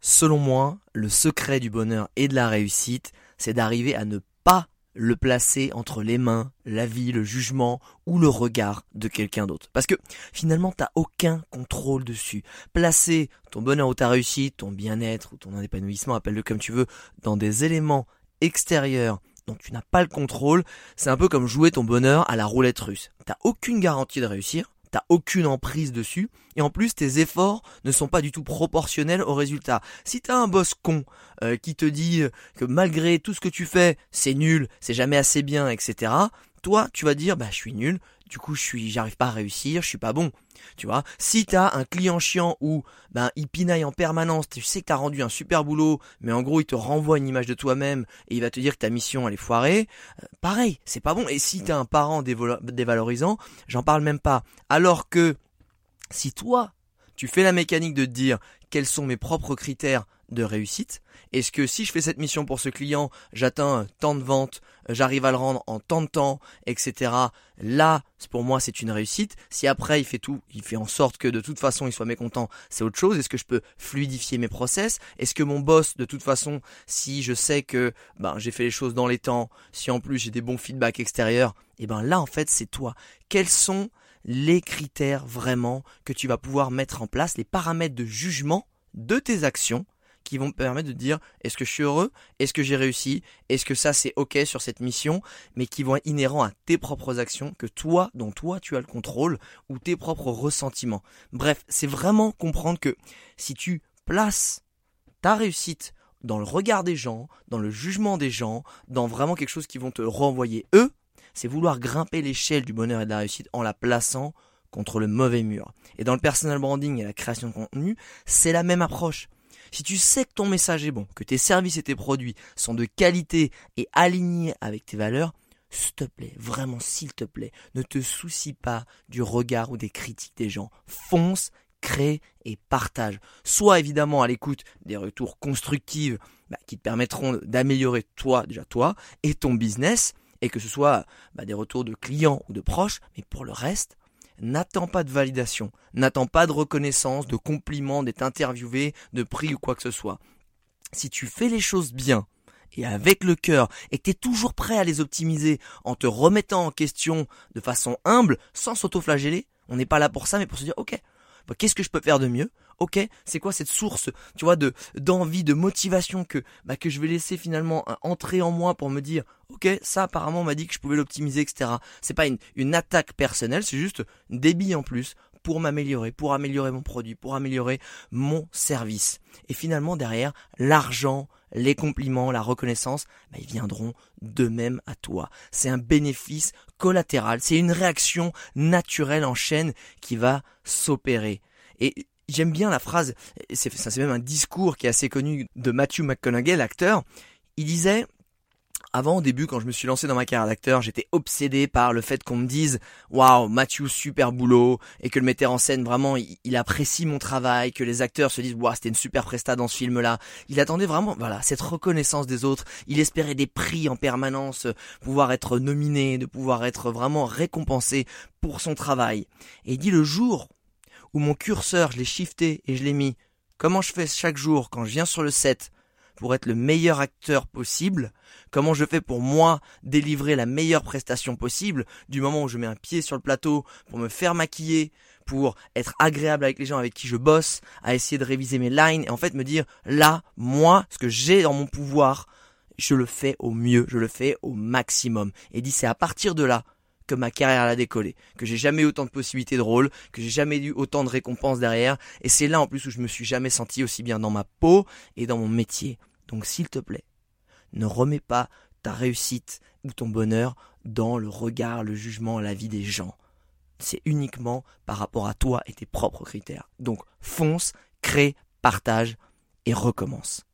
Selon moi, le secret du bonheur et de la réussite, c'est d'arriver à ne pas le placer entre les mains, la vie, le jugement ou le regard de quelqu'un d'autre. Parce que finalement, t'as aucun contrôle dessus. Placer ton bonheur ou ta réussite, ton bien-être ou ton épanouissement, appelle-le comme tu veux, dans des éléments extérieurs dont tu n'as pas le contrôle, c'est un peu comme jouer ton bonheur à la roulette russe. T'as aucune garantie de réussir, t'as aucune emprise dessus, et en plus tes efforts ne sont pas du tout proportionnels au résultat. Si t'as un boss con euh, qui te dit que malgré tout ce que tu fais, c'est nul, c'est jamais assez bien, etc., toi tu vas dire bah je suis nul, du coup je suis j'arrive pas à réussir, je suis pas bon. Tu vois, si t'as un client chiant ou ben il pinaille en permanence, tu sais que t'as rendu un super boulot, mais en gros il te renvoie une image de toi-même et il va te dire que ta mission elle est foirée, euh, pareil, c'est pas bon. Et si t'as un parent dévalorisant, j'en parle même pas. Alors que si toi tu fais la mécanique de te dire quels sont mes propres critères de réussite Est-ce que si je fais cette mission pour ce client, j'atteins tant de ventes, j'arrive à le rendre en tant de temps, etc. Là, pour moi, c'est une réussite. Si après, il fait tout, il fait en sorte que de toute façon, il soit mécontent, c'est autre chose. Est-ce que je peux fluidifier mes process? Est-ce que mon boss, de toute façon, si je sais que ben, j'ai fait les choses dans les temps, si en plus j'ai des bons feedbacks extérieurs, et eh ben là, en fait, c'est toi. Quels sont les critères vraiment que tu vas pouvoir mettre en place, les paramètres de jugement de tes actions qui vont me permettre de dire est-ce que je suis heureux, est-ce que j'ai réussi, est-ce que ça c'est ok sur cette mission, mais qui vont être inhérents à tes propres actions, que toi, dont toi tu as le contrôle, ou tes propres ressentiments. Bref, c'est vraiment comprendre que si tu places ta réussite dans le regard des gens, dans le jugement des gens, dans vraiment quelque chose qui vont te renvoyer eux, c'est vouloir grimper l'échelle du bonheur et de la réussite en la plaçant contre le mauvais mur. Et dans le personal branding et la création de contenu, c'est la même approche. Si tu sais que ton message est bon, que tes services et tes produits sont de qualité et alignés avec tes valeurs, s'il te plaît, vraiment s'il te plaît, ne te soucie pas du regard ou des critiques des gens. Fonce, crée et partage. Sois évidemment à l'écoute des retours constructifs bah, qui te permettront d'améliorer toi, déjà toi, et ton business, et que ce soit bah, des retours de clients ou de proches, mais pour le reste, n'attends pas de validation, n'attends pas de reconnaissance, de compliments, d'être interviewé, de prix ou quoi que ce soit. Si tu fais les choses bien, et avec le cœur, et que tu es toujours prêt à les optimiser en te remettant en question de façon humble, sans s'autoflageller, on n'est pas là pour ça, mais pour se dire, ok, bah, qu'est-ce que je peux faire de mieux? Ok, c'est quoi cette source, tu vois, de d'envie, de motivation que bah, que je vais laisser finalement entrer en moi pour me dire, ok, ça apparemment m'a dit que je pouvais l'optimiser, etc. C'est pas une, attaque personnelle, c'est juste billes en plus pour m'améliorer, pour améliorer mon produit, pour améliorer mon service. Et finalement derrière, l'argent, les compliments, la reconnaissance, bah, ils viendront d'eux-mêmes à toi. C'est un bénéfice collatéral, c'est une réaction naturelle en chaîne qui va s'opérer. Et j'aime bien la phrase, c'est, c'est même un discours qui est assez connu de Matthew McConaughey, l'acteur. Il disait, avant, au début, quand je me suis lancé dans ma carrière d'acteur, j'étais obsédé par le fait qu'on me dise waouh, Matthew, super boulot, et que le metteur en scène vraiment, il, apprécie mon travail, que les acteurs se disent waouh, c'était une super presta dans ce film-là. Il attendait vraiment, voilà, cette reconnaissance des autres. Il espérait des prix en permanence, pouvoir être nominé, de pouvoir être vraiment récompensé pour son travail. Et il dit le jour où mon curseur, je l'ai shifté et je l'ai mis, comment je fais chaque jour quand je viens sur le set pour être le meilleur acteur possible, comment je fais pour moi délivrer la meilleure prestation possible du moment où je mets un pied sur le plateau pour me faire maquiller, pour être agréable avec les gens avec qui je bosse, à essayer de réviser mes lines et en fait me dire là, moi, ce que j'ai dans mon pouvoir, je le fais au mieux, je le fais au maximum. Et dit c'est à partir de là que ma carrière a décollé, que j'ai jamais eu autant de possibilités de rôle, que j'ai jamais eu autant de récompenses derrière, et c'est là en plus où je me suis jamais senti aussi bien dans ma peau et dans mon métier. Donc s'il te plaît, ne remets pas ta réussite ou ton bonheur dans le regard, le jugement, la vie des gens. c'est uniquement par rapport à toi et tes propres critères. Donc fonce, crée, partage et recommence.